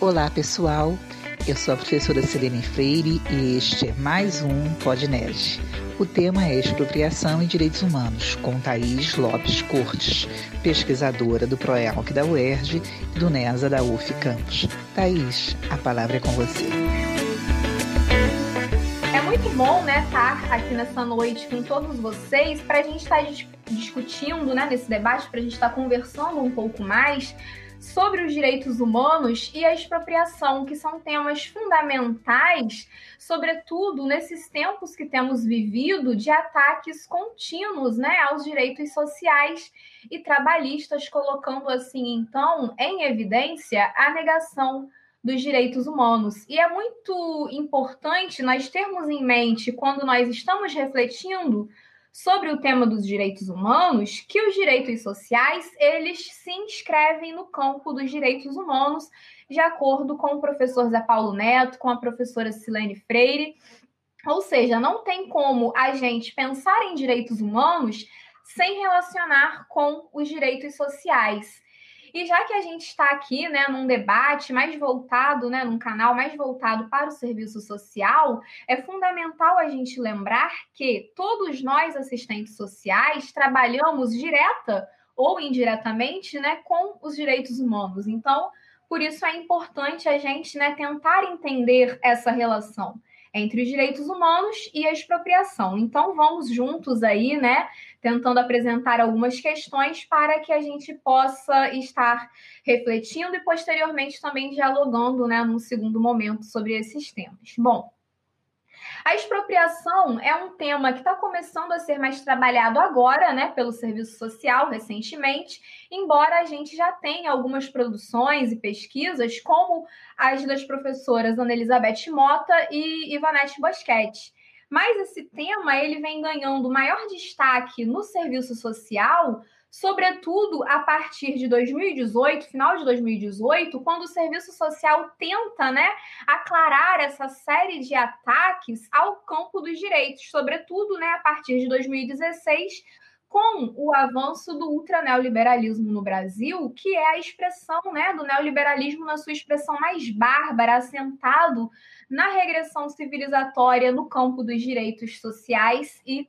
Olá, pessoal. Eu sou a professora Selene Freire e este é mais um Podnerd. O tema é Expropriação e Direitos Humanos, com Thaís Lopes Cortes, pesquisadora do PROELC da UERJ e do NESA da UF Campos. Thaís, a palavra é com você. É muito bom né, estar aqui nessa noite com todos vocês para a gente estar discutindo né, nesse debate, para a gente estar conversando um pouco mais sobre os direitos humanos e a expropriação, que são temas fundamentais, sobretudo nesses tempos que temos vivido de ataques contínuos né, aos direitos sociais e trabalhistas, colocando assim, então, em evidência a negação dos direitos humanos. E é muito importante nós termos em mente, quando nós estamos refletindo sobre o tema dos direitos humanos que os direitos sociais eles se inscrevem no campo dos direitos humanos, de acordo com o professor Zé Paulo Neto, com a professora Silene Freire. Ou seja, não tem como a gente pensar em direitos humanos sem relacionar com os direitos sociais. E já que a gente está aqui, né, num debate mais voltado, né, num canal mais voltado para o serviço social, é fundamental a gente lembrar que todos nós assistentes sociais trabalhamos direta ou indiretamente, né, com os direitos humanos. Então, por isso é importante a gente, né, tentar entender essa relação entre os direitos humanos e a expropriação. Então, vamos juntos aí, né, tentando apresentar algumas questões para que a gente possa estar refletindo e posteriormente também dialogando, né, num segundo momento sobre esses temas. Bom, a expropriação é um tema que está começando a ser mais trabalhado agora, né, pelo serviço social, recentemente, embora a gente já tenha algumas produções e pesquisas, como as das professoras Ana Elizabeth Mota e Ivanete Bosquete. Mas esse tema ele vem ganhando maior destaque no serviço social sobretudo a partir de 2018, final de 2018, quando o serviço social tenta, né, aclarar essa série de ataques ao campo dos direitos, sobretudo, né, a partir de 2016, com o avanço do ultraneoliberalismo no Brasil, que é a expressão, né, do neoliberalismo na sua expressão mais bárbara, assentado na regressão civilizatória no campo dos direitos sociais e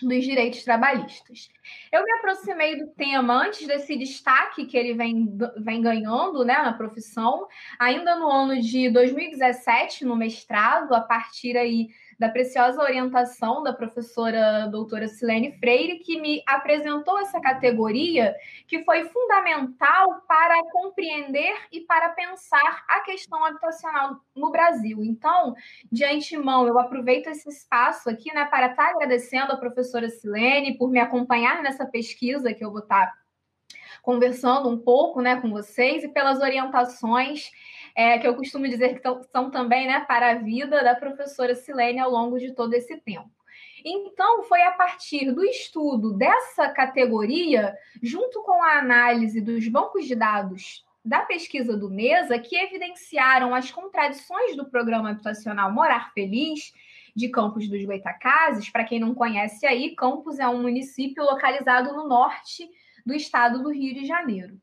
dos direitos trabalhistas. Eu me aproximei do tema antes desse destaque que ele vem, vem ganhando né, na profissão, ainda no ano de 2017, no mestrado, a partir aí da preciosa orientação da professora doutora Silene Freire, que me apresentou essa categoria que foi fundamental para compreender e para pensar a questão habitacional no Brasil. Então, de antemão, eu aproveito esse espaço aqui né, para estar agradecendo a professora Silene por me acompanhar nessa pesquisa que eu vou estar conversando um pouco né, com vocês e pelas orientações é, que eu costumo dizer que são também né, para a vida da professora Silene ao longo de todo esse tempo. Então, foi a partir do estudo dessa categoria, junto com a análise dos bancos de dados da pesquisa do NESA, que evidenciaram as contradições do programa habitacional Morar Feliz de Campos dos Goitacazes. Para quem não conhece aí, Campos é um município localizado no norte do estado do Rio de Janeiro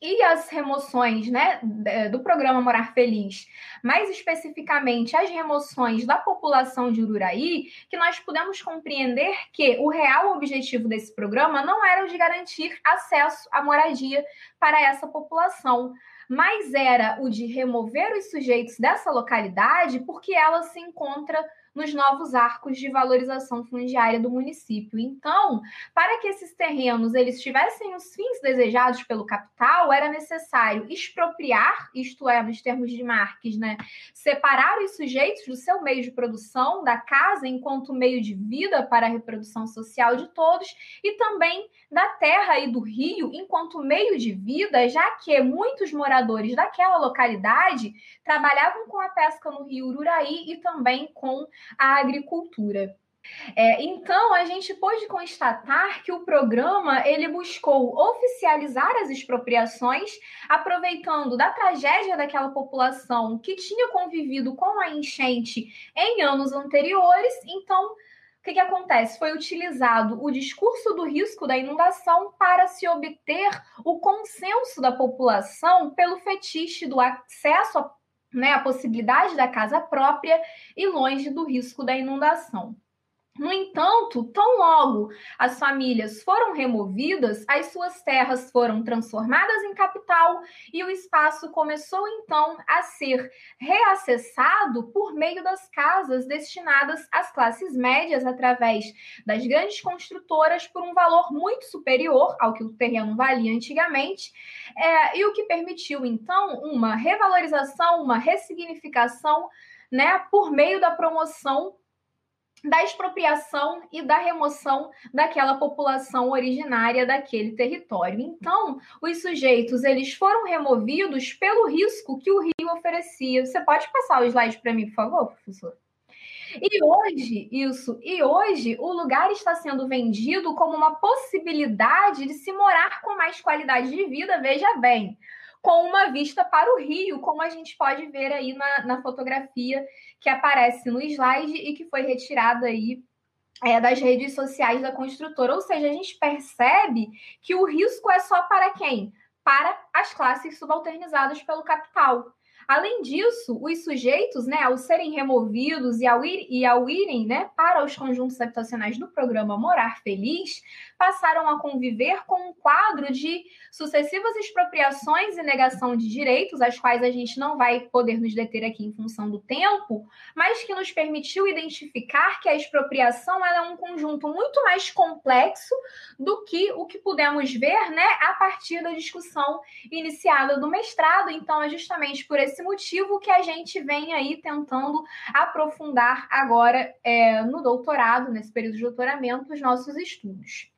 e as remoções né, do programa Morar Feliz, mais especificamente as remoções da população de Ururaí, que nós pudemos compreender que o real objetivo desse programa não era o de garantir acesso à moradia para essa população, mas era o de remover os sujeitos dessa localidade porque ela se encontra nos novos arcos de valorização fundiária do município. Então, para que esses terrenos eles tivessem os fins desejados pelo capital, era necessário expropriar, isto é, nos termos de Marques, né, separar os sujeitos do seu meio de produção, da casa enquanto meio de vida para a reprodução social de todos, e também da terra e do rio enquanto meio de vida, já que muitos moradores daquela localidade trabalhavam com a pesca no rio Ururaí e também com a agricultura. É, então, a gente pôde constatar que o programa ele buscou oficializar as expropriações, aproveitando da tragédia daquela população que tinha convivido com a enchente em anos anteriores. Então, que, que acontece? Foi utilizado o discurso do risco da inundação para se obter o consenso da população pelo fetiche do acesso à né, a possibilidade da casa própria e longe do risco da inundação. No entanto, tão logo as famílias foram removidas, as suas terras foram transformadas em capital e o espaço começou então a ser reacessado por meio das casas destinadas às classes médias através das grandes construtoras por um valor muito superior ao que o terreno valia antigamente, é, e o que permitiu então uma revalorização, uma ressignificação né, por meio da promoção da expropriação e da remoção daquela população originária daquele território. Então, os sujeitos eles foram removidos pelo risco que o rio oferecia. Você pode passar o slide para mim, por favor, professor? E hoje, isso, e hoje o lugar está sendo vendido como uma possibilidade de se morar com mais qualidade de vida, veja bem com uma vista para o rio, como a gente pode ver aí na, na fotografia que aparece no slide e que foi retirada aí é, das redes sociais da construtora. Ou seja, a gente percebe que o risco é só para quem? Para as classes subalternizadas pelo capital. Além disso, os sujeitos, né, ao serem removidos e ao, ir, e ao irem né, para os conjuntos habitacionais do programa Morar Feliz, passaram a conviver com um quadro de sucessivas expropriações e negação de direitos, as quais a gente não vai poder nos deter aqui em função do tempo, mas que nos permitiu identificar que a expropriação é um conjunto muito mais complexo do que o que pudemos ver né, a partir da discussão iniciada do mestrado. Então, é justamente por esse motivo que a gente vem aí tentando aprofundar agora é, no doutorado, nesse período de doutoramento, os nossos estudos.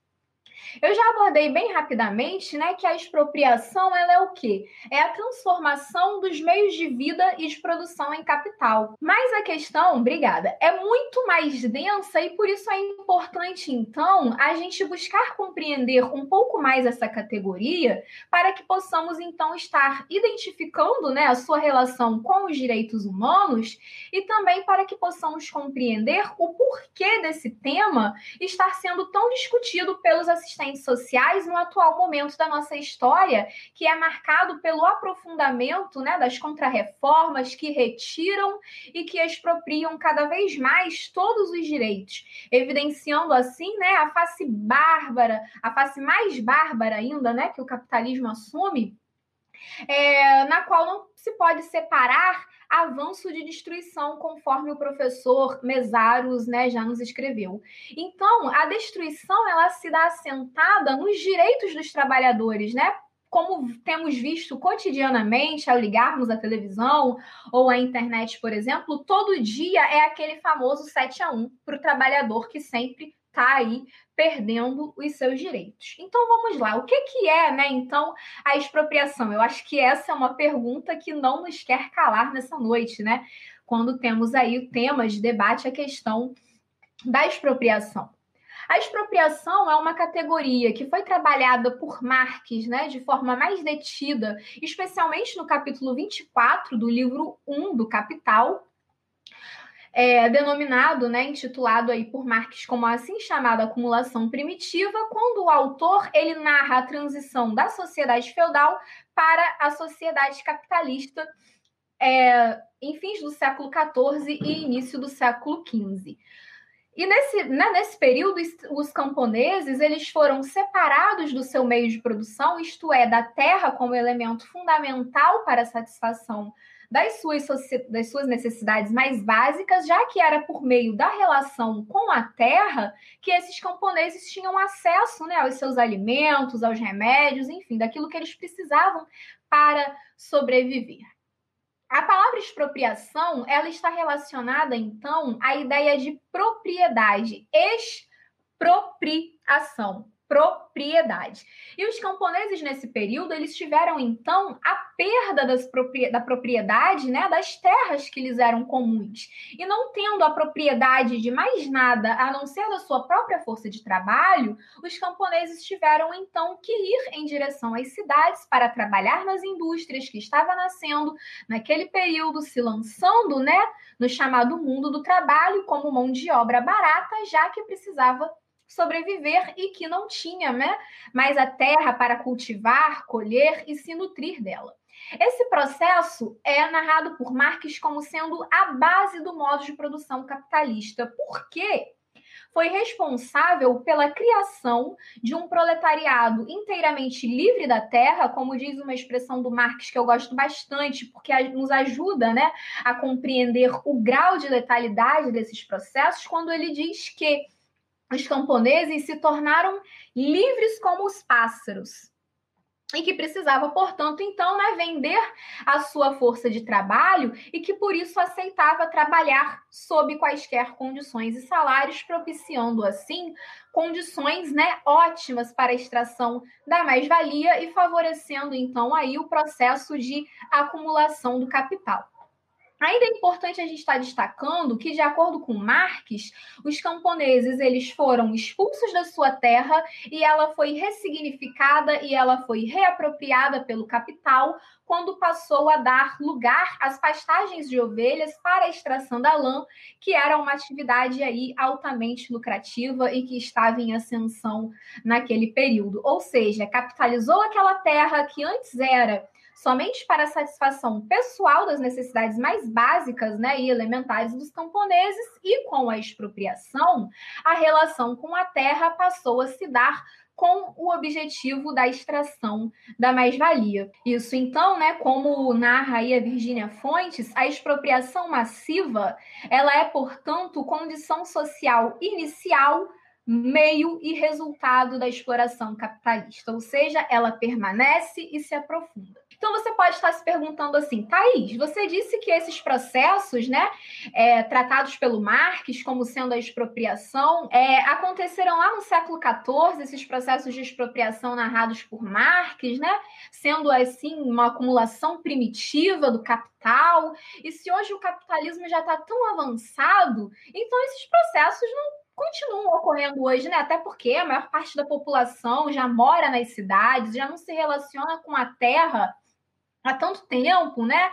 Eu já abordei bem rapidamente, né, que a expropriação ela é o quê? É a transformação dos meios de vida e de produção em capital. Mas a questão, obrigada, é muito mais densa e por isso é importante então a gente buscar compreender um pouco mais essa categoria para que possamos então estar identificando, né, a sua relação com os direitos humanos e também para que possamos compreender o porquê desse tema estar sendo tão discutido pelos assistentes assistentes sociais no atual momento da nossa história, que é marcado pelo aprofundamento né, das contrarreformas que retiram e que expropriam cada vez mais todos os direitos, evidenciando assim né, a face bárbara, a face mais bárbara ainda né, que o capitalismo assume, é, na qual não se pode separar avanço de destruição, conforme o professor Mesaros né, já nos escreveu. Então, a destruição ela se dá assentada nos direitos dos trabalhadores, né? como temos visto cotidianamente ao ligarmos a televisão ou a internet, por exemplo, todo dia é aquele famoso 7 a 1 para o trabalhador que sempre está aí perdendo os seus direitos. Então vamos lá, o que, que é, né, então, a expropriação? Eu acho que essa é uma pergunta que não nos quer calar nessa noite, né? Quando temos aí o tema de debate a questão da expropriação. A expropriação é uma categoria que foi trabalhada por Marx né, de forma mais detida, especialmente no capítulo 24 do livro 1 do Capital, é, denominado, né, intitulado aí por Marx como a assim chamada acumulação primitiva, quando o autor ele narra a transição da sociedade feudal para a sociedade capitalista é, em fins do século XIV e início do século XV. E nesse, né, nesse período, os camponeses eles foram separados do seu meio de produção, isto é, da terra como elemento fundamental para a satisfação das suas, das suas necessidades mais básicas, já que era por meio da relação com a terra que esses camponeses tinham acesso né, aos seus alimentos, aos remédios, enfim, daquilo que eles precisavam para sobreviver. A palavra expropriação, ela está relacionada então à ideia de propriedade, expropriação. Propriedade. E os camponeses nesse período, eles tiveram então a perda propria da propriedade, né, das terras que lhes eram comuns. E não tendo a propriedade de mais nada a não ser da sua própria força de trabalho, os camponeses tiveram então que ir em direção às cidades para trabalhar nas indústrias que estava nascendo naquele período, se lançando, né, no chamado mundo do trabalho como mão de obra barata, já que precisava sobreviver e que não tinha né, mais a terra para cultivar, colher e se nutrir dela. Esse processo é narrado por Marx como sendo a base do modo de produção capitalista, porque foi responsável pela criação de um proletariado inteiramente livre da terra, como diz uma expressão do Marx que eu gosto bastante, porque nos ajuda né, a compreender o grau de letalidade desses processos, quando ele diz que os camponeses se tornaram livres como os pássaros e que precisava, portanto, então, né, vender a sua força de trabalho e que por isso aceitava trabalhar sob quaisquer condições e salários, propiciando assim condições, né, ótimas para a extração da mais-valia e favorecendo então aí o processo de acumulação do capital. Ainda é importante a gente estar destacando que, de acordo com Marx, os camponeses eles foram expulsos da sua terra e ela foi ressignificada e ela foi reapropriada pelo capital quando passou a dar lugar às pastagens de ovelhas para a extração da lã, que era uma atividade aí altamente lucrativa e que estava em ascensão naquele período. Ou seja, capitalizou aquela terra que antes era somente para a satisfação pessoal das necessidades mais básicas né, e elementares dos camponeses, e com a expropriação, a relação com a terra passou a se dar com o objetivo da extração da mais-valia. Isso então, né, como narra aí a Virgínia Fontes, a expropriação massiva, ela é, portanto, condição social inicial meio e resultado da exploração capitalista, ou seja, ela permanece e se aprofunda. Então você pode estar se perguntando assim, Thaís, você disse que esses processos, né, é, tratados pelo Marx como sendo a expropriação, é, aconteceram lá no século XIV, esses processos de expropriação narrados por Marx, né, sendo assim uma acumulação primitiva do capital. E se hoje o capitalismo já está tão avançado, então esses processos não continuam ocorrendo hoje, né? Até porque a maior parte da população já mora nas cidades, já não se relaciona com a terra há tanto tempo, né?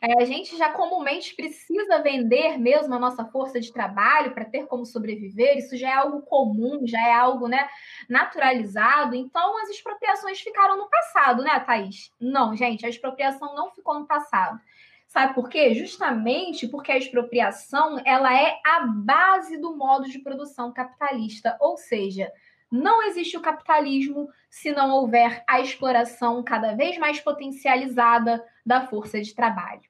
É, a gente já comumente precisa vender mesmo a nossa força de trabalho para ter como sobreviver, isso já é algo comum, já é algo né, naturalizado. Então, as expropriações ficaram no passado, né, Thaís? Não, gente, a expropriação não ficou no passado. Sabe por quê? Justamente porque a expropriação ela é a base do modo de produção capitalista, ou seja, não existe o capitalismo se não houver a exploração cada vez mais potencializada da força de trabalho.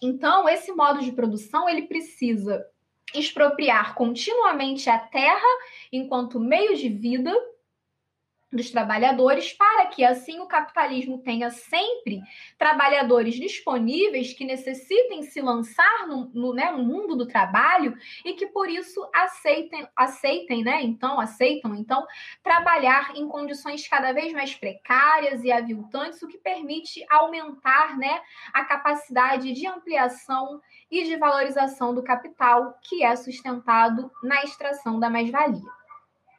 Então, esse modo de produção ele precisa expropriar continuamente a terra enquanto meio de vida dos trabalhadores, para que assim o capitalismo tenha sempre trabalhadores disponíveis que necessitem se lançar no, no, né, no mundo do trabalho e que por isso aceitem, aceitem, né? Então, aceitam então trabalhar em condições cada vez mais precárias e aviltantes, o que permite aumentar né, a capacidade de ampliação e de valorização do capital que é sustentado na extração da mais-valia.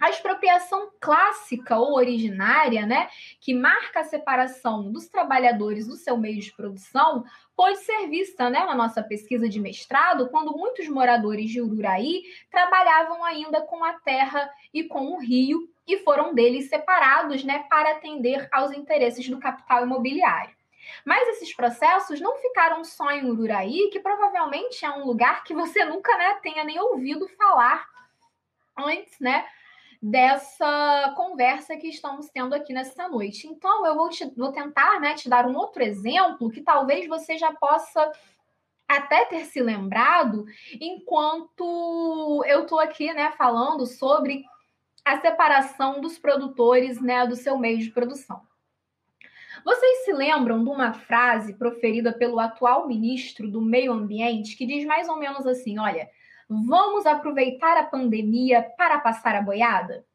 A expropriação clássica ou originária, né, que marca a separação dos trabalhadores do seu meio de produção, pode ser vista né, na nossa pesquisa de mestrado, quando muitos moradores de Ururaí trabalhavam ainda com a terra e com o rio e foram deles separados né, para atender aos interesses do capital imobiliário. Mas esses processos não ficaram só em Ururaí, que provavelmente é um lugar que você nunca né, tenha nem ouvido falar antes, né? Dessa conversa que estamos tendo aqui nessa noite. Então, eu vou, te, vou tentar né, te dar um outro exemplo que talvez você já possa até ter se lembrado enquanto eu estou aqui né, falando sobre a separação dos produtores né, do seu meio de produção. Vocês se lembram de uma frase proferida pelo atual ministro do Meio Ambiente que diz mais ou menos assim: olha, Vamos aproveitar a pandemia para passar a boiada?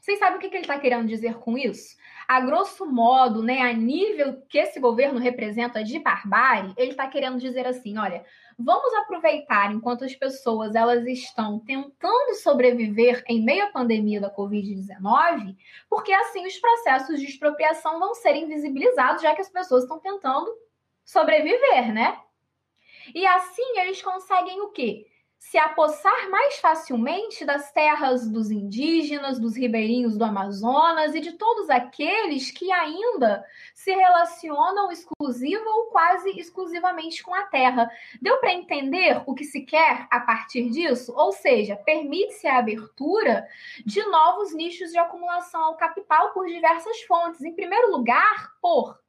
Vocês sabem o que, ele está querendo dizer com isso? A grosso modo, né, a nível que esse governo representa de barbárie, ele está querendo dizer assim: olha, vamos aproveitar enquanto as pessoas elas estão tentando sobreviver em meio à pandemia da Covid-19, porque assim os processos de expropriação vão ser invisibilizados, já que as pessoas estão tentando sobreviver, né? E assim eles conseguem o quê? Se apossar mais facilmente das terras dos indígenas, dos ribeirinhos do Amazonas e de todos aqueles que ainda se relacionam exclusiva ou quase exclusivamente com a terra. Deu para entender o que se quer a partir disso? Ou seja, permite-se a abertura de novos nichos de acumulação ao capital por diversas fontes. Em primeiro lugar, por.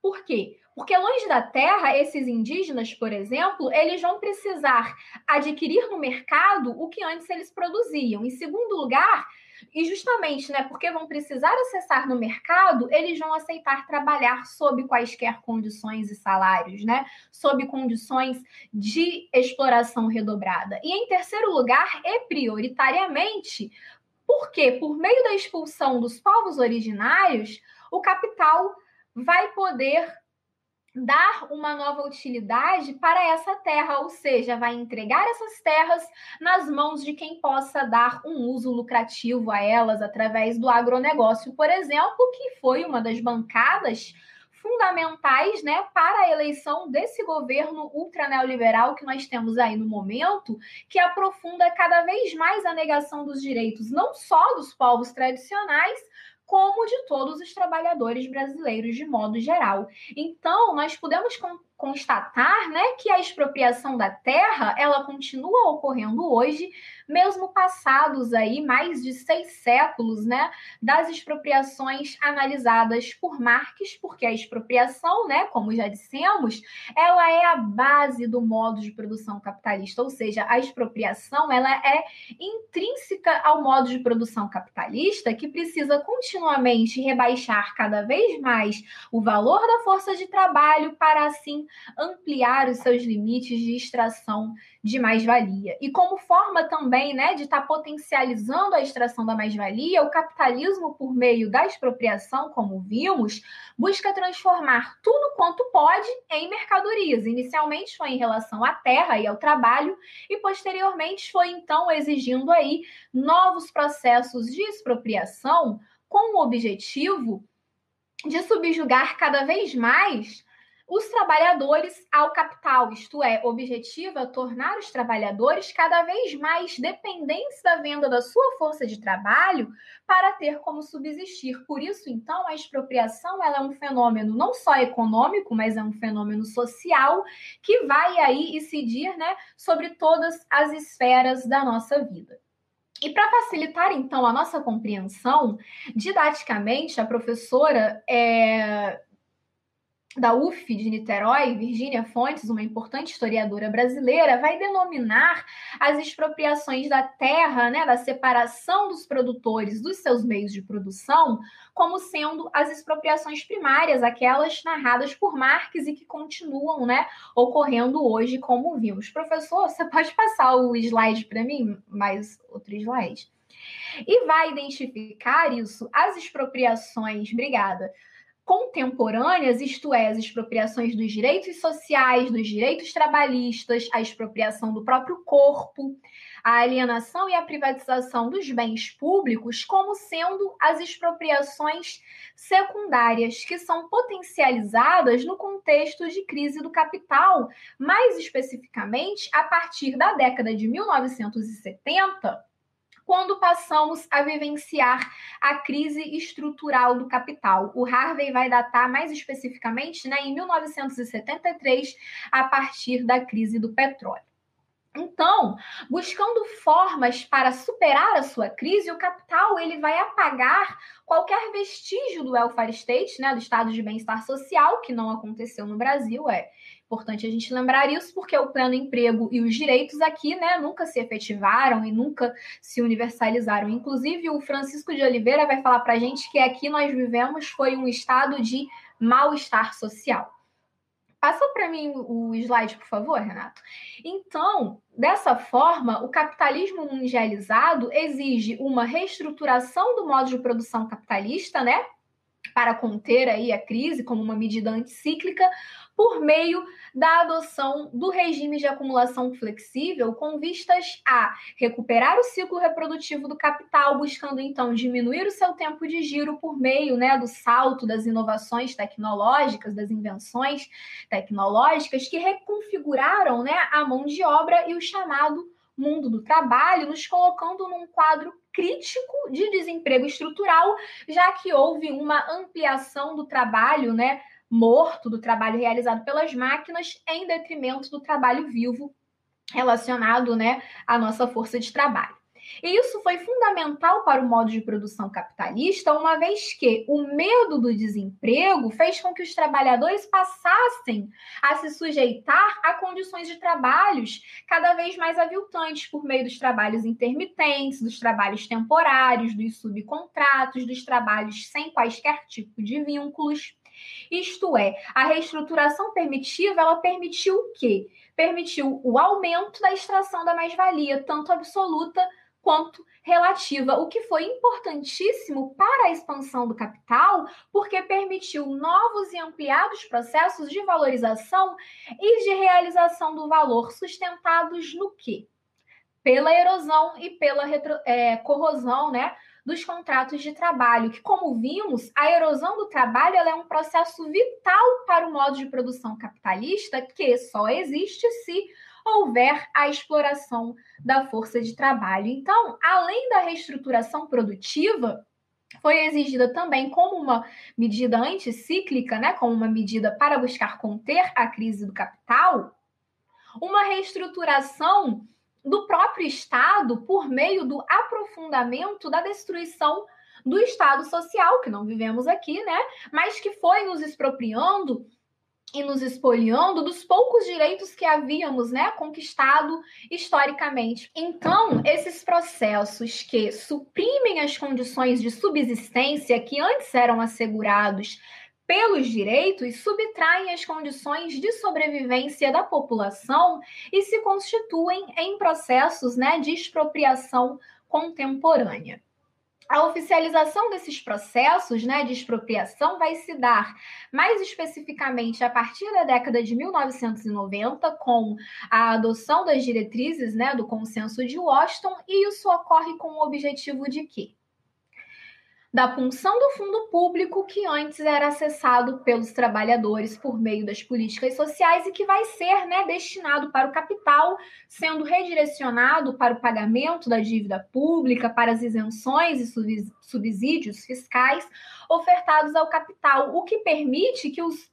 Por quê? Porque longe da terra, esses indígenas, por exemplo, eles vão precisar adquirir no mercado o que antes eles produziam. Em segundo lugar, e justamente, né, porque vão precisar acessar no mercado, eles vão aceitar trabalhar sob quaisquer condições e salários, né? Sob condições de exploração redobrada. E em terceiro lugar, e prioritariamente, porque por meio da expulsão dos povos originários, o capital vai poder dar uma nova utilidade para essa terra, ou seja, vai entregar essas terras nas mãos de quem possa dar um uso lucrativo a elas através do agronegócio, por exemplo, que foi uma das bancadas fundamentais né, para a eleição desse governo ultra neoliberal que nós temos aí no momento, que aprofunda cada vez mais a negação dos direitos, não só dos povos tradicionais, como de todos os trabalhadores brasileiros de modo geral. Então, nós podemos constatar, né, que a expropriação da terra, ela continua ocorrendo hoje, mesmo passados aí mais de seis séculos, né, das expropriações analisadas por Marx, porque a expropriação, né, como já dissemos, ela é a base do modo de produção capitalista, ou seja, a expropriação, ela é intrínseca ao modo de produção capitalista, que precisa continuamente rebaixar cada vez mais o valor da força de trabalho para assim ampliar os seus limites de extração de mais-valia. E como forma também né, de estar tá potencializando a extração da mais-valia, o capitalismo, por meio da expropriação, como vimos, busca transformar tudo quanto pode em mercadorias. Inicialmente foi em relação à terra e ao trabalho, e posteriormente foi então exigindo aí novos processos de expropriação com o objetivo de subjugar cada vez mais os trabalhadores ao capital, isto é, objetiva tornar os trabalhadores cada vez mais dependentes da venda da sua força de trabalho para ter como subsistir. Por isso, então, a expropriação ela é um fenômeno não só econômico, mas é um fenômeno social que vai aí incidir né, sobre todas as esferas da nossa vida. E para facilitar, então, a nossa compreensão, didaticamente, a professora é, da UF de Niterói, Virgínia Fontes, uma importante historiadora brasileira, vai denominar as expropriações da terra, né, da separação dos produtores dos seus meios de produção, como sendo as expropriações primárias, aquelas narradas por Marx e que continuam, né, ocorrendo hoje, como vimos. Professor, você pode passar o slide para mim? Mais outro slide. E vai identificar isso, as expropriações, obrigada contemporâneas, isto é, as expropriações dos direitos sociais, dos direitos trabalhistas, a expropriação do próprio corpo, a alienação e a privatização dos bens públicos, como sendo as expropriações secundárias, que são potencializadas no contexto de crise do capital, mais especificamente a partir da década de 1970 quando passamos a vivenciar a crise estrutural do capital. O Harvey vai datar mais especificamente né, em 1973, a partir da crise do petróleo. Então, buscando formas para superar a sua crise, o capital ele vai apagar qualquer vestígio do welfare state, né, do estado de bem-estar social, que não aconteceu no Brasil, é importante a gente lembrar isso, porque o pleno emprego e os direitos aqui, né, nunca se efetivaram e nunca se universalizaram. Inclusive, o Francisco de Oliveira vai falar para a gente que aqui nós vivemos foi um estado de mal-estar social. Passa para mim o slide, por favor, Renato. Então, dessa forma, o capitalismo mundializado exige uma reestruturação do modo de produção capitalista, né? Para conter aí a crise como uma medida anticíclica, por meio da adoção do regime de acumulação flexível, com vistas a recuperar o ciclo reprodutivo do capital, buscando então diminuir o seu tempo de giro por meio né, do salto das inovações tecnológicas, das invenções tecnológicas que reconfiguraram né, a mão de obra e o chamado mundo do trabalho, nos colocando num quadro crítico de desemprego estrutural, já que houve uma ampliação do trabalho, né, morto do trabalho realizado pelas máquinas em detrimento do trabalho vivo relacionado né, à nossa força de trabalho. E isso foi fundamental para o modo de produção capitalista, uma vez que o medo do desemprego fez com que os trabalhadores passassem a se sujeitar a condições de trabalhos cada vez mais aviltantes por meio dos trabalhos intermitentes, dos trabalhos temporários, dos subcontratos, dos trabalhos sem quaisquer tipo de vínculos. Isto é, a reestruturação permitiva, ela permitiu o quê? Permitiu o aumento da extração da mais-valia, tanto absoluta quanto relativa, o que foi importantíssimo para a expansão do capital, porque permitiu novos e ampliados processos de valorização e de realização do valor sustentados no quê? Pela erosão e pela retro, é, corrosão, né? Dos contratos de trabalho, que, como vimos, a erosão do trabalho é um processo vital para o modo de produção capitalista que só existe se houver a exploração da força de trabalho. Então, além da reestruturação produtiva, foi exigida também como uma medida anticíclica, né, como uma medida para buscar conter a crise do capital, uma reestruturação do próprio Estado por meio do aprofundamento da destruição do Estado social, que não vivemos aqui, né? Mas que foi nos expropriando e nos expoliando dos poucos direitos que havíamos né, conquistado historicamente. Então, esses processos que suprimem as condições de subsistência que antes eram assegurados pelos direitos subtraem as condições de sobrevivência da população e se constituem em processos né, de expropriação contemporânea. A oficialização desses processos né, de expropriação vai se dar mais especificamente a partir da década de 1990, com a adoção das diretrizes né, do Consenso de Washington, e isso ocorre com o objetivo de quê? Da punção do fundo público que antes era acessado pelos trabalhadores por meio das políticas sociais e que vai ser né, destinado para o capital, sendo redirecionado para o pagamento da dívida pública, para as isenções e subsídios fiscais ofertados ao capital, o que permite que os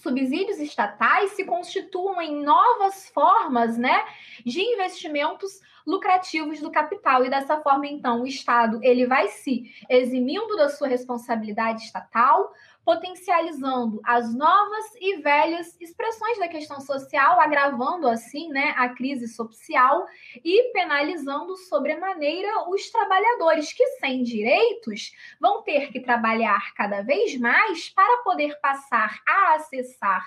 subsídios estatais se constituam em novas formas né, de investimentos lucrativos do capital. E dessa forma então o Estado ele vai se eximindo da sua responsabilidade estatal, potencializando as novas e velhas expressões da questão social, agravando assim, né, a crise social e penalizando sobremaneira os trabalhadores que sem direitos vão ter que trabalhar cada vez mais para poder passar a acessar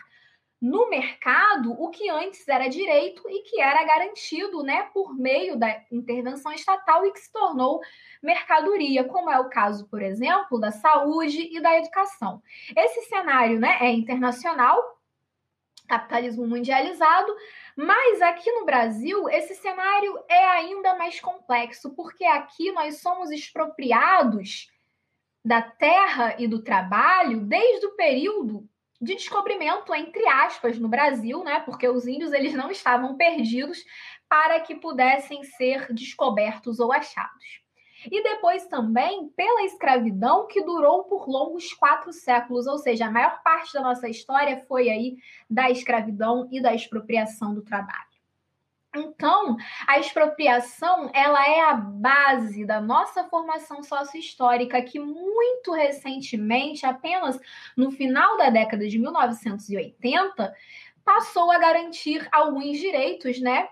no mercado o que antes era direito e que era garantido né, por meio da intervenção estatal e que se tornou mercadoria, como é o caso, por exemplo, da saúde e da educação. Esse cenário né, é internacional, capitalismo mundializado, mas aqui no Brasil esse cenário é ainda mais complexo, porque aqui nós somos expropriados da terra e do trabalho desde o período de descobrimento, entre aspas, no Brasil, né? Porque os índios eles não estavam perdidos para que pudessem ser descobertos ou achados. E depois também pela escravidão que durou por longos quatro séculos, ou seja, a maior parte da nossa história foi aí da escravidão e da expropriação do trabalho. Então, a expropriação ela é a base da nossa formação sociohistórica que muito recentemente, apenas no final da década de 1980, passou a garantir alguns direitos, né,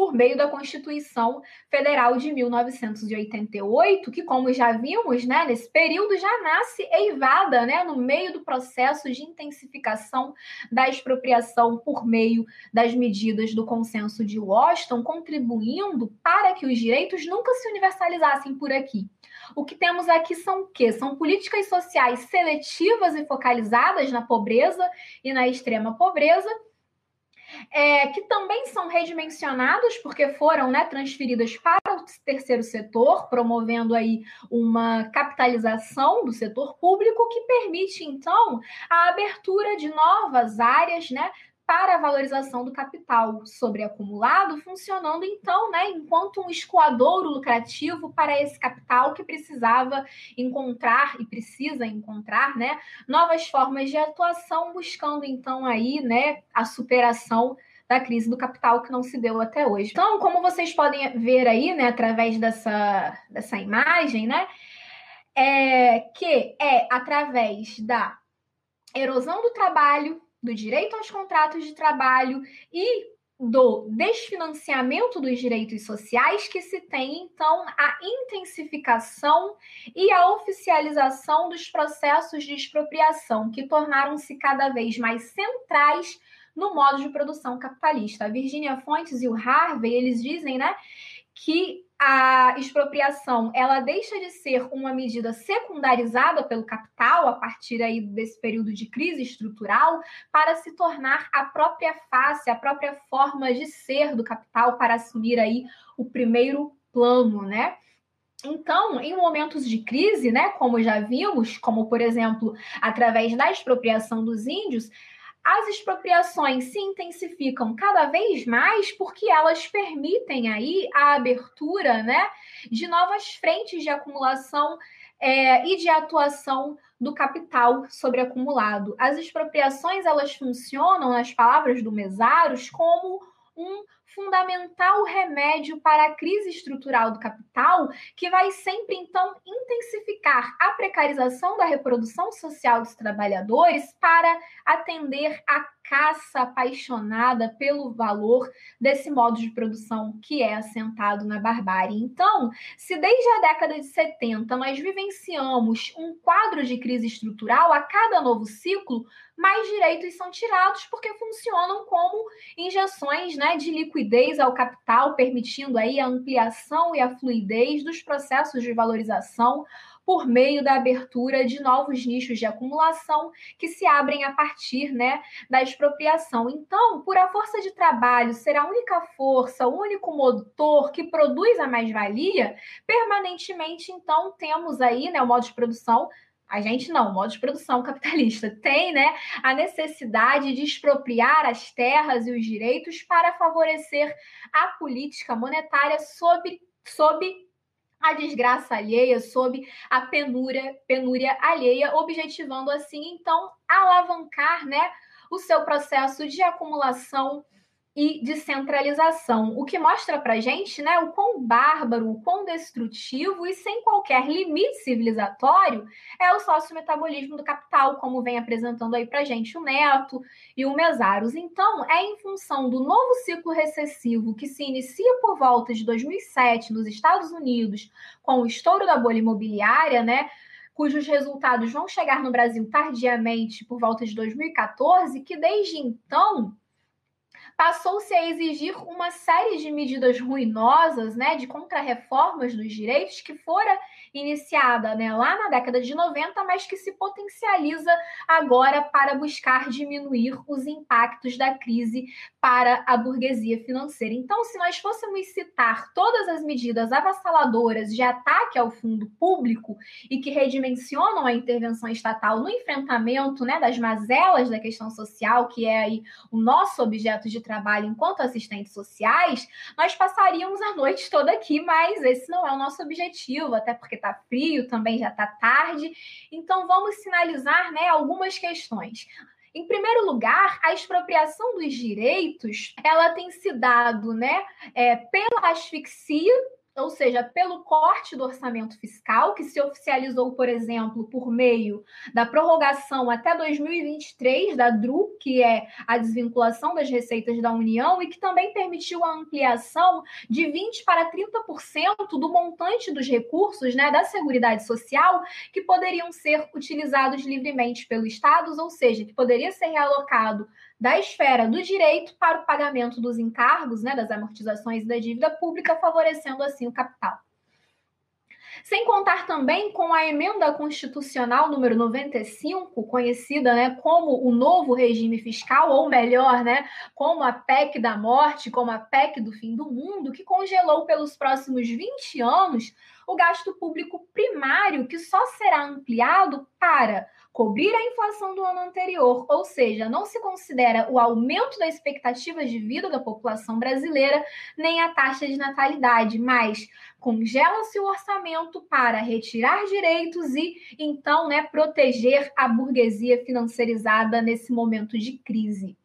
por meio da Constituição Federal de 1988, que, como já vimos, né, nesse período já nasce eivada né, no meio do processo de intensificação da expropriação por meio das medidas do consenso de Washington, contribuindo para que os direitos nunca se universalizassem por aqui. O que temos aqui são o quê? São políticas sociais seletivas e focalizadas na pobreza e na extrema pobreza, é, que também são redimensionados porque foram né, transferidas para o terceiro setor, promovendo aí uma capitalização do setor público que permite então a abertura de novas áreas, né, para a valorização do capital sobreacumulado, funcionando então, né, enquanto um escoadouro lucrativo para esse capital que precisava encontrar e precisa encontrar, né, novas formas de atuação, buscando então aí, né, a superação da crise do capital que não se deu até hoje. Então, como vocês podem ver aí, né, através dessa, dessa imagem, né, é que é através da erosão do trabalho, do direito aos contratos de trabalho e do desfinanciamento dos direitos sociais que se tem, então, a intensificação e a oficialização dos processos de expropriação, que tornaram-se cada vez mais centrais no modo de produção capitalista. A Virginia Fontes e o Harvey, eles dizem, né, que a expropriação ela deixa de ser uma medida secundarizada pelo capital a partir aí desse período de crise estrutural para se tornar a própria face, a própria forma de ser do capital para assumir aí o primeiro plano, né? Então, em momentos de crise, né, como já vimos, como por exemplo, através da expropriação dos índios, as expropriações se intensificam cada vez mais porque elas permitem aí a abertura né, de novas frentes de acumulação é, e de atuação do capital sobre acumulado. As expropriações elas funcionam, nas palavras do Mesaros, como um fundamental remédio para a crise estrutural do capital, que vai sempre então intensificar a precarização da reprodução social dos trabalhadores para atender a caça apaixonada pelo valor desse modo de produção que é assentado na barbárie. Então, se desde a década de 70 nós vivenciamos um quadro de crise estrutural, a cada novo ciclo, mais direitos são tirados porque funcionam como injeções né, de liquidez ao capital, permitindo aí a ampliação e a fluidez dos processos de valorização por meio da abertura de novos nichos de acumulação que se abrem a partir né, da expropriação. Então, por a força de trabalho ser a única força, o único motor que produz a mais-valia, permanentemente, então, temos aí né, o modo de produção a gente não, o modo de produção capitalista tem né, a necessidade de expropriar as terras e os direitos para favorecer a política monetária sob, sob a desgraça alheia, sob a penúria, penúria alheia, objetivando assim, então, alavancar né, o seu processo de acumulação e de centralização, o que mostra para gente né, o quão bárbaro, o quão destrutivo e sem qualquer limite civilizatório é o sócio-metabolismo do capital, como vem apresentando aí para gente o Neto e o Mesaros. Então, é em função do novo ciclo recessivo que se inicia por volta de 2007 nos Estados Unidos, com o estouro da bolha imobiliária, né? cujos resultados vão chegar no Brasil tardiamente por volta de 2014, que desde então passou-se a exigir uma série de medidas ruinosas, né, de contrarreformas dos direitos que fora iniciada né, lá na década de 90, mas que se potencializa agora para buscar diminuir os impactos da crise para a burguesia financeira. Então, se nós fôssemos citar todas as medidas avassaladoras de ataque ao fundo público e que redimensionam a intervenção estatal no enfrentamento né, das mazelas da questão social, que é aí o nosso objeto de trabalho enquanto assistentes sociais, nós passaríamos a noite toda aqui, mas esse não é o nosso objetivo, até porque está frio, também já está tarde. Então, vamos sinalizar né, algumas questões. Em primeiro lugar, a expropriação dos direitos, ela tem se dado, né, é, pela asfixia ou seja, pelo corte do orçamento fiscal, que se oficializou, por exemplo, por meio da prorrogação até 2023 da DRU, que é a desvinculação das receitas da União, e que também permitiu a ampliação de 20% para 30% do montante dos recursos né, da Seguridade Social que poderiam ser utilizados livremente pelo Estado, ou seja, que poderia ser realocado da esfera do direito para o pagamento dos encargos, né, das amortizações da dívida pública, favorecendo assim o capital. Sem contar também com a emenda constitucional número 95, conhecida né, como o novo regime fiscal, ou melhor, né, como a PEC da morte, como a PEC do fim do mundo, que congelou pelos próximos 20 anos o gasto público primário, que só será ampliado para cobrir a inflação do ano anterior, ou seja, não se considera o aumento da expectativa de vida da população brasileira nem a taxa de natalidade, mas congela-se o orçamento para retirar direitos e então, né, proteger a burguesia financiarizada nesse momento de crise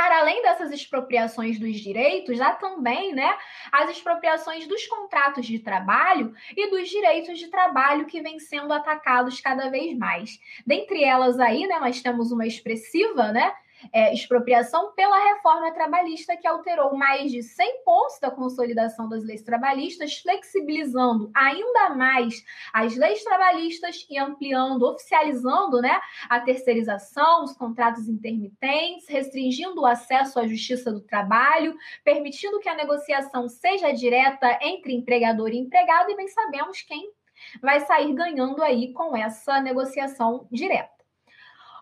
para além dessas expropriações dos direitos, há também né, as expropriações dos contratos de trabalho e dos direitos de trabalho que vêm sendo atacados cada vez mais. Dentre elas aí, né, nós temos uma expressiva, né, é, expropriação pela reforma trabalhista, que alterou mais de 100 pontos da consolidação das leis trabalhistas, flexibilizando ainda mais as leis trabalhistas e ampliando, oficializando né, a terceirização, os contratos intermitentes, restringindo o acesso à justiça do trabalho, permitindo que a negociação seja direta entre empregador e empregado, e bem sabemos quem vai sair ganhando aí com essa negociação direta.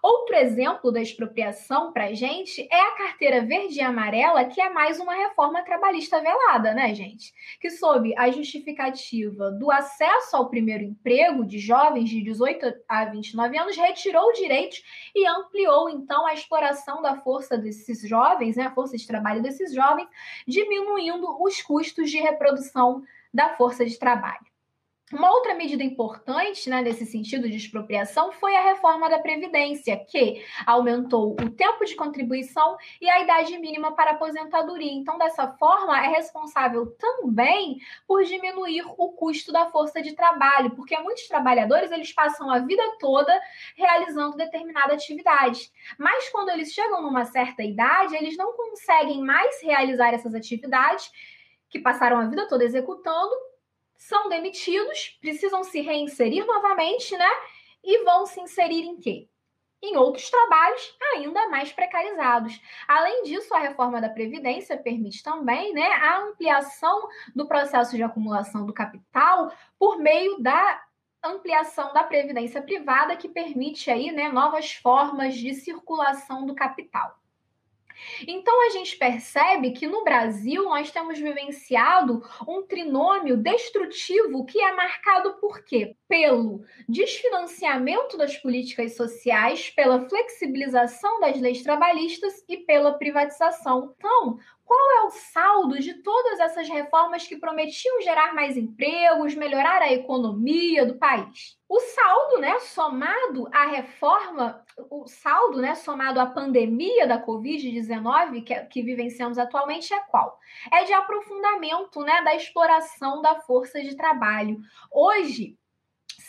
Outro exemplo da expropriação para a gente é a carteira verde e amarela, que é mais uma reforma trabalhista velada, né, gente? Que, sob a justificativa do acesso ao primeiro emprego de jovens de 18 a 29 anos, retirou direitos e ampliou, então, a exploração da força desses jovens, né, a força de trabalho desses jovens, diminuindo os custos de reprodução da força de trabalho. Uma outra medida importante né, nesse sentido de expropriação foi a reforma da Previdência, que aumentou o tempo de contribuição e a idade mínima para aposentadoria. Então, dessa forma, é responsável também por diminuir o custo da força de trabalho, porque muitos trabalhadores eles passam a vida toda realizando determinada atividade. Mas quando eles chegam numa certa idade, eles não conseguem mais realizar essas atividades que passaram a vida toda executando são demitidos, precisam se reinserir novamente, né? E vão se inserir em quê? Em outros trabalhos ainda mais precarizados. Além disso, a reforma da Previdência permite também né, a ampliação do processo de acumulação do capital por meio da ampliação da previdência privada, que permite aí, né, novas formas de circulação do capital. Então a gente percebe que no Brasil nós temos vivenciado um trinômio destrutivo que é marcado por quê? Pelo desfinanciamento das políticas sociais, pela flexibilização das leis trabalhistas e pela privatização. Então, qual é o saldo de todas essas reformas que prometiam gerar mais empregos, melhorar a economia do país? O saldo, né, somado à reforma, o saldo, né, somado à pandemia da Covid-19 que, que vivenciamos atualmente é qual? É de aprofundamento, né, da exploração da força de trabalho. Hoje,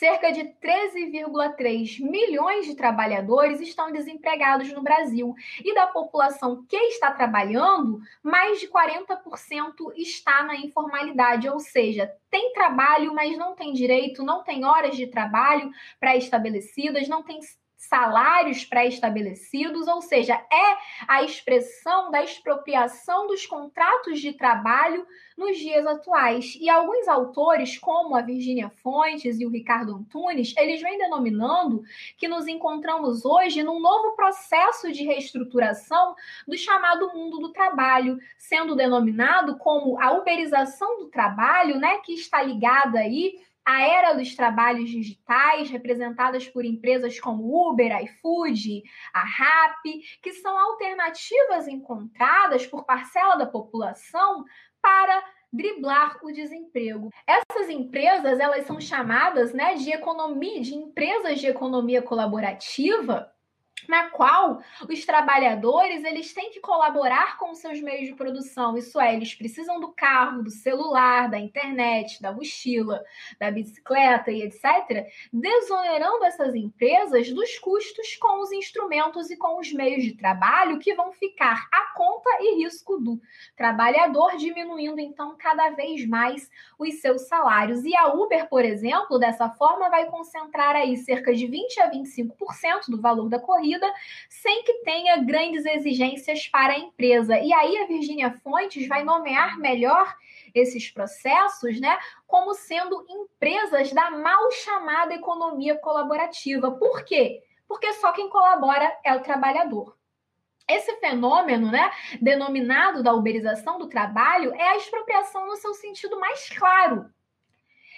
cerca de 13,3 milhões de trabalhadores estão desempregados no Brasil. E da população que está trabalhando, mais de 40% está na informalidade, ou seja, tem trabalho, mas não tem direito, não tem horas de trabalho pré-estabelecidas, não tem salários pré-estabelecidos, ou seja, é a expressão da expropriação dos contratos de trabalho nos dias atuais. E alguns autores, como a Virginia Fontes e o Ricardo Antunes, eles vêm denominando que nos encontramos hoje num novo processo de reestruturação do chamado mundo do trabalho, sendo denominado como a uberização do trabalho, né, que está ligada aí a era dos trabalhos digitais, representadas por empresas como Uber, iFood, a Rappi, que são alternativas encontradas por parcela da população para driblar o desemprego. Essas empresas, elas são chamadas, né, de economia, de empresas de economia colaborativa, na qual os trabalhadores eles têm que colaborar com os seus meios de produção. Isso é, eles precisam do carro, do celular, da internet, da mochila, da bicicleta e etc., desonerando essas empresas dos custos com os instrumentos e com os meios de trabalho que vão ficar à conta e risco do trabalhador, diminuindo então cada vez mais os seus salários. E a Uber, por exemplo, dessa forma vai concentrar aí cerca de 20 a 25% do valor da corrida sem que tenha grandes exigências para a empresa. E aí a Virginia Fontes vai nomear melhor esses processos, né, como sendo empresas da mal chamada economia colaborativa. Por quê? Porque só quem colabora é o trabalhador. Esse fenômeno, né, denominado da uberização do trabalho, é a expropriação no seu sentido mais claro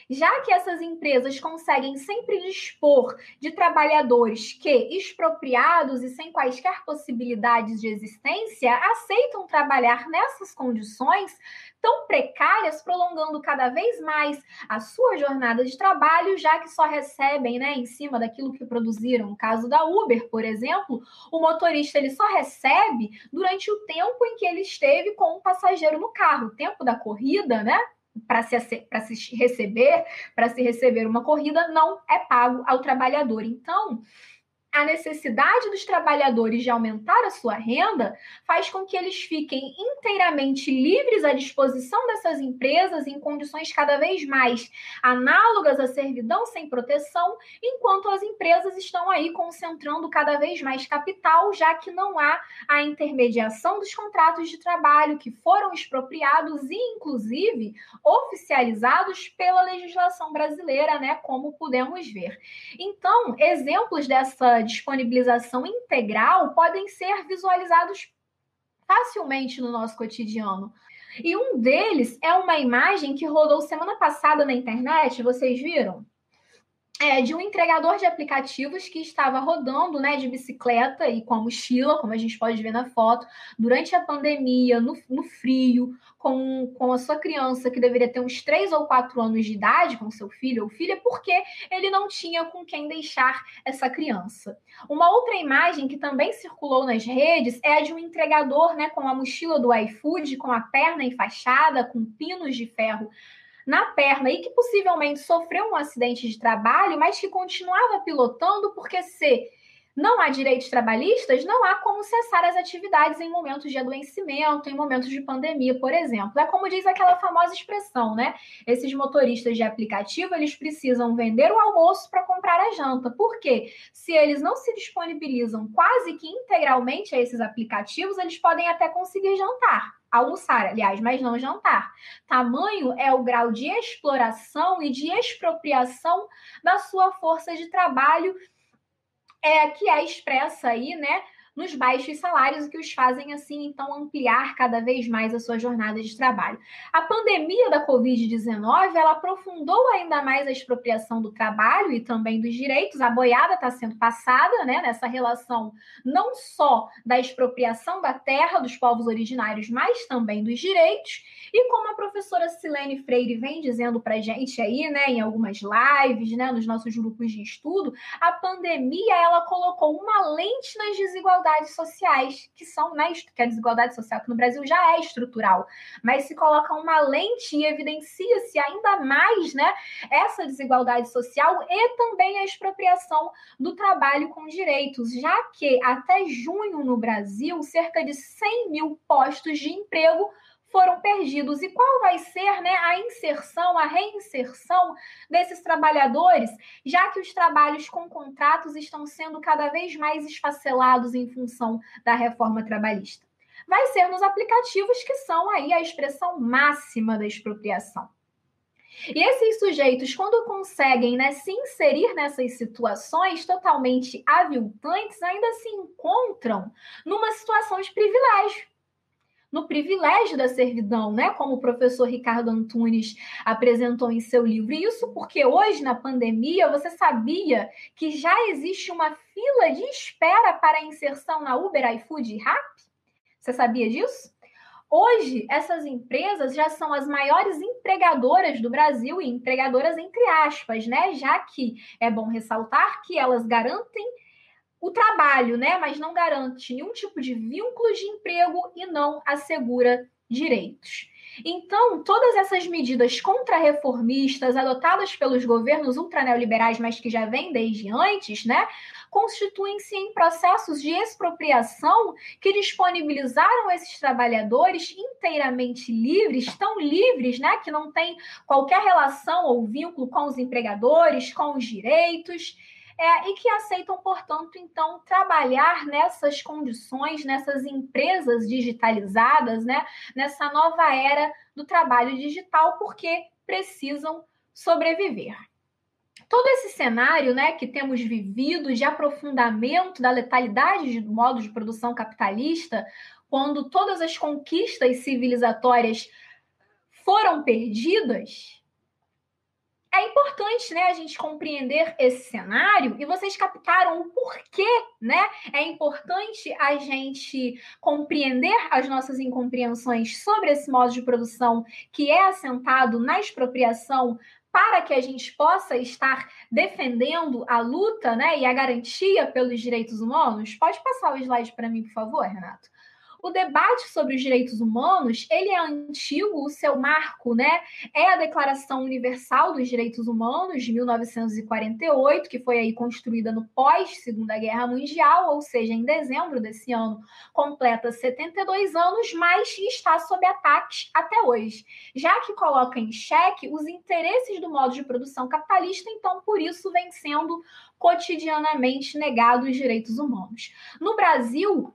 já que essas empresas conseguem sempre dispor de trabalhadores que, expropriados e sem quaisquer possibilidades de existência, aceitam trabalhar nessas condições tão precárias, prolongando cada vez mais a sua jornada de trabalho, já que só recebem, né, em cima daquilo que produziram. No caso da Uber, por exemplo, o motorista ele só recebe durante o tempo em que ele esteve com o passageiro no carro, o tempo da corrida, né? Para se, se receber, para se receber uma corrida, não é pago ao trabalhador. Então, a necessidade dos trabalhadores de aumentar a sua renda faz com que eles fiquem inteiramente livres à disposição dessas empresas em condições cada vez mais análogas à servidão sem proteção, enquanto as empresas estão aí concentrando cada vez mais capital, já que não há a intermediação dos contratos de trabalho que foram expropriados e, inclusive, oficializados pela legislação brasileira, né, como podemos ver. Então, exemplos dessa disponibilização integral podem ser visualizados facilmente no nosso cotidiano. E um deles é uma imagem que rodou semana passada na internet, vocês viram? É, de um entregador de aplicativos que estava rodando né, de bicicleta e com a mochila, como a gente pode ver na foto, durante a pandemia, no, no frio, com, com a sua criança, que deveria ter uns 3 ou 4 anos de idade, com seu filho ou filha, porque ele não tinha com quem deixar essa criança. Uma outra imagem que também circulou nas redes é a de um entregador né, com a mochila do iFood, com a perna enfaixada, com pinos de ferro na perna e que possivelmente sofreu um acidente de trabalho, mas que continuava pilotando porque se não há direitos trabalhistas, não há como cessar as atividades em momentos de adoecimento, em momentos de pandemia, por exemplo. É como diz aquela famosa expressão, né? Esses motoristas de aplicativo, eles precisam vender o almoço para comprar a janta. Por quê? Se eles não se disponibilizam quase que integralmente a esses aplicativos, eles podem até conseguir jantar almoçar, aliás, mas não jantar. Tamanho é o grau de exploração e de expropriação da sua força de trabalho é, que é expressa aí, né, nos baixos salários, o que os fazem, assim, então, ampliar cada vez mais a sua jornada de trabalho. A pandemia da Covid-19, ela aprofundou ainda mais a expropriação do trabalho e também dos direitos. A boiada está sendo passada, né, nessa relação não só da expropriação da terra dos povos originários, mas também dos direitos. E como a professora Silene Freire vem dizendo para gente aí, né, em algumas lives, né, nos nossos grupos de estudo, a pandemia, ela colocou uma lente nas desigualdades desigualdades sociais, que são, né, que a desigualdade social que no Brasil já é estrutural, mas se coloca uma lente e evidencia-se ainda mais, né, essa desigualdade social e também a expropriação do trabalho com direitos, já que até junho no Brasil, cerca de 100 mil postos de emprego foram perdidos e qual vai ser né, a inserção, a reinserção desses trabalhadores, já que os trabalhos com contratos estão sendo cada vez mais esfacelados em função da reforma trabalhista. Vai ser nos aplicativos que são aí a expressão máxima da expropriação. E esses sujeitos, quando conseguem né, se inserir nessas situações totalmente aviltantes, ainda se encontram numa situação de privilégio no privilégio da servidão, né? Como o professor Ricardo Antunes apresentou em seu livro. E isso porque hoje, na pandemia, você sabia que já existe uma fila de espera para a inserção na Uber, iFood e Rappi? Você sabia disso? Hoje, essas empresas já são as maiores empregadoras do Brasil e empregadoras entre aspas, né? Já que é bom ressaltar que elas garantem o trabalho, né? Mas não garante nenhum tipo de vínculo de emprego e não assegura direitos. Então, todas essas medidas contra-reformistas adotadas pelos governos ultraneoliberais, mas que já vêm desde antes, né, constituem-se em processos de expropriação que disponibilizaram esses trabalhadores inteiramente livres, tão livres, né, que não tem qualquer relação ou vínculo com os empregadores, com os direitos é, e que aceitam, portanto, então, trabalhar nessas condições, nessas empresas digitalizadas, né, nessa nova era do trabalho digital, porque precisam sobreviver. Todo esse cenário né, que temos vivido de aprofundamento da letalidade do modo de produção capitalista, quando todas as conquistas civilizatórias foram perdidas, é importante, né, a gente compreender esse cenário e vocês captaram o porquê, né? É importante a gente compreender as nossas incompreensões sobre esse modo de produção que é assentado na expropriação para que a gente possa estar defendendo a luta, né, e a garantia pelos direitos humanos. Pode passar o slide para mim, por favor, Renato. O debate sobre os direitos humanos, ele é antigo, o seu marco, né, é a Declaração Universal dos Direitos Humanos de 1948, que foi aí construída no pós Segunda Guerra Mundial, ou seja, em dezembro desse ano, completa 72 anos, mas está sob ataques até hoje, já que coloca em xeque os interesses do modo de produção capitalista, então por isso vem sendo cotidianamente negado os direitos humanos. No Brasil,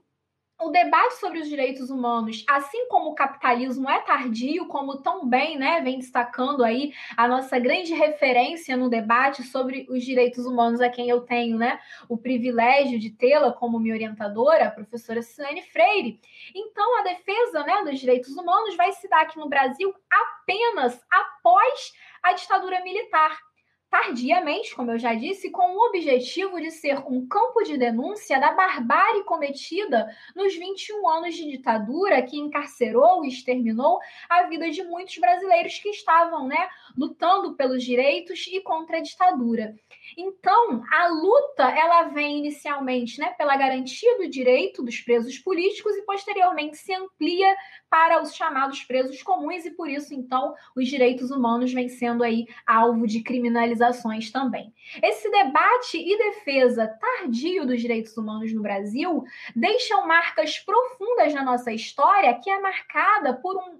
o debate sobre os direitos humanos, assim como o capitalismo é tardio, como tão bem né, vem destacando aí a nossa grande referência no debate sobre os direitos humanos, a quem eu tenho né, o privilégio de tê-la como minha orientadora, a professora Silene Freire. Então, a defesa né, dos direitos humanos vai se dar aqui no Brasil apenas após a ditadura militar tardiamente, como eu já disse, com o objetivo de ser um campo de denúncia da barbárie cometida nos 21 anos de ditadura que encarcerou e exterminou a vida de muitos brasileiros que estavam, né, lutando pelos direitos e contra a ditadura. Então, a luta ela vem inicialmente, né, pela garantia do direito dos presos políticos e posteriormente se amplia para os chamados presos comuns e por isso então os direitos humanos vêm sendo aí alvo de criminalizações também. Esse debate e defesa tardio dos direitos humanos no Brasil deixam marcas profundas na nossa história que é marcada por um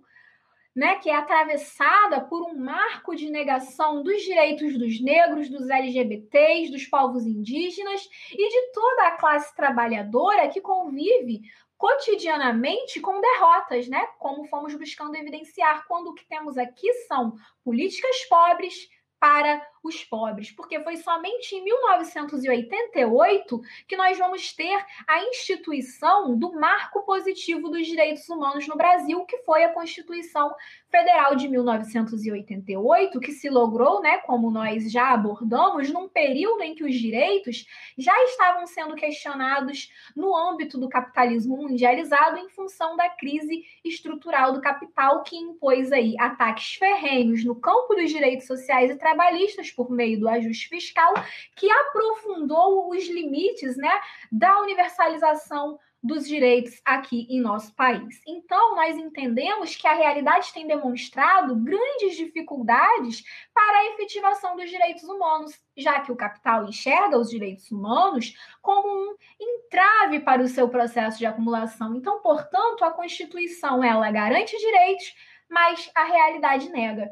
né, que é atravessada por um marco de negação dos direitos dos negros, dos LGBTs, dos povos indígenas e de toda a classe trabalhadora que convive cotidianamente com derrotas, né? Como fomos buscando evidenciar, quando o que temos aqui são políticas pobres, para os pobres, porque foi somente em 1988 que nós vamos ter a instituição do Marco Positivo dos Direitos Humanos no Brasil, que foi a Constituição Federal de 1988, que se logrou, né, como nós já abordamos, num período em que os direitos já estavam sendo questionados no âmbito do capitalismo mundializado em função da crise estrutural do capital que impôs aí ataques ferrenhos no campo dos direitos sociais e trabalhistas por meio do ajuste fiscal, que aprofundou os limites, né, da universalização dos direitos aqui em nosso país. Então, nós entendemos que a realidade tem demonstrado grandes dificuldades para a efetivação dos direitos humanos, já que o capital enxerga os direitos humanos como um entrave para o seu processo de acumulação. Então, portanto, a Constituição ela garante direitos, mas a realidade nega.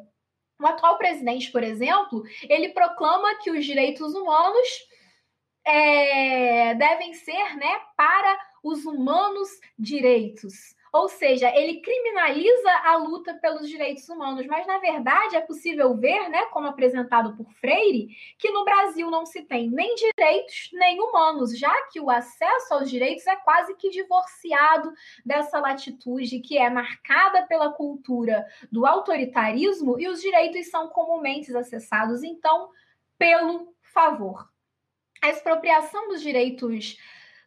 O atual presidente, por exemplo, ele proclama que os direitos humanos é, devem ser né, para os humanos direitos. Ou seja, ele criminaliza a luta pelos direitos humanos, mas na verdade é possível ver, né, como apresentado por Freire, que no Brasil não se tem nem direitos nem humanos, já que o acesso aos direitos é quase que divorciado dessa latitude que é marcada pela cultura do autoritarismo e os direitos são comumente acessados então pelo favor. A expropriação dos direitos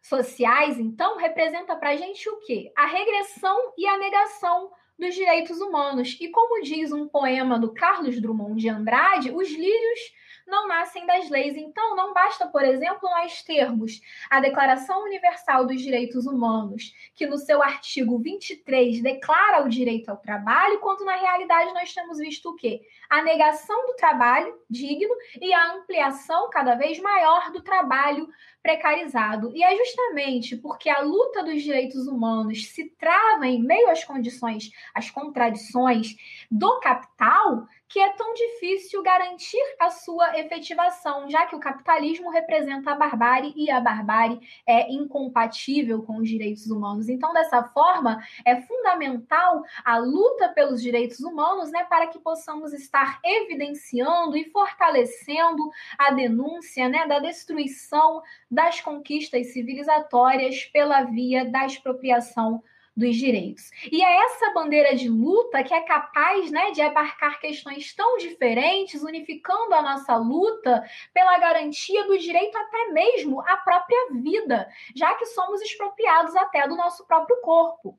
sociais, então, representa para a gente o quê? A regressão e a negação dos direitos humanos. E como diz um poema do Carlos Drummond de Andrade, os lírios não nascem das leis. Então, não basta, por exemplo, nós termos a Declaração Universal dos Direitos Humanos, que no seu artigo 23 declara o direito ao trabalho, quando na realidade nós temos visto o quê? A negação do trabalho digno e a ampliação cada vez maior do trabalho precarizado. E é justamente porque a luta dos direitos humanos se trava em meio às condições, às contradições do capital, que é tão difícil garantir a sua efetivação, já que o capitalismo representa a barbárie e a barbárie é incompatível com os direitos humanos. Então, dessa forma, é fundamental a luta pelos direitos humanos, né, para que possamos estar evidenciando e fortalecendo a denúncia, né, da destruição das conquistas civilizatórias pela via da expropriação dos direitos. E é essa bandeira de luta que é capaz né, de abarcar questões tão diferentes, unificando a nossa luta pela garantia do direito até mesmo à própria vida, já que somos expropriados até do nosso próprio corpo.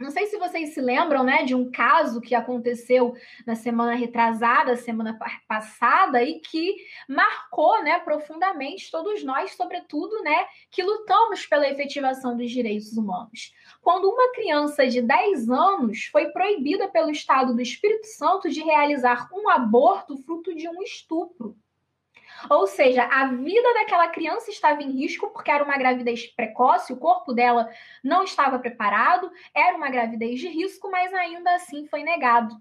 Não sei se vocês se lembram, né, de um caso que aconteceu na semana retrasada, semana passada, e que marcou, né, profundamente todos nós, sobretudo, né, que lutamos pela efetivação dos direitos humanos. Quando uma criança de 10 anos foi proibida pelo Estado do Espírito Santo de realizar um aborto fruto de um estupro. Ou seja, a vida daquela criança estava em risco porque era uma gravidez precoce, o corpo dela não estava preparado, era uma gravidez de risco, mas ainda assim foi negado.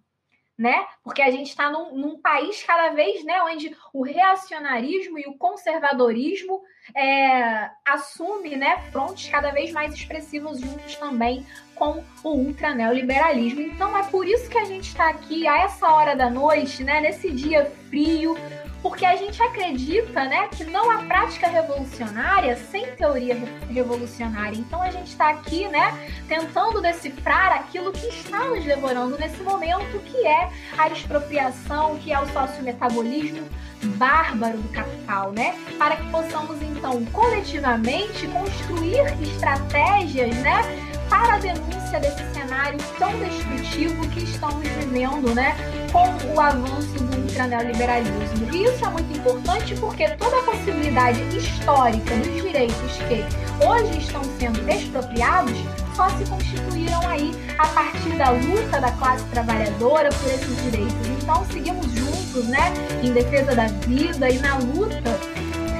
Né? Porque a gente está num, num, país cada vez, né, onde o reacionarismo e o conservadorismo é, assume, né, frontes cada vez mais expressivos juntos também com o ultra neoliberalismo. Então é por isso que a gente está aqui a essa hora da noite, né, nesse dia frio, porque a gente acredita, né, que não há prática revolucionária sem teoria revolucionária. Então a gente está aqui, né, tentando decifrar aquilo que está nos devorando nesse momento, que é a expropriação, que é o sociometabolismo bárbaro do capital, né, para que possamos então coletivamente construir estratégias, né, para a denúncia desse cenário tão destrutivo que estamos vivendo, né, com o avanço do ultraneoliberalismo. E isso é muito importante porque toda a possibilidade histórica dos direitos que hoje estão sendo expropriados só se constituíram aí a partir da luta da classe trabalhadora por esses direitos. Então seguimos juntos, né, em defesa da vida e na luta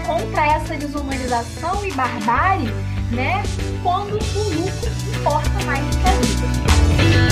contra essa desumanização e barbárie, né, quando o lucro importa mais do que a vida.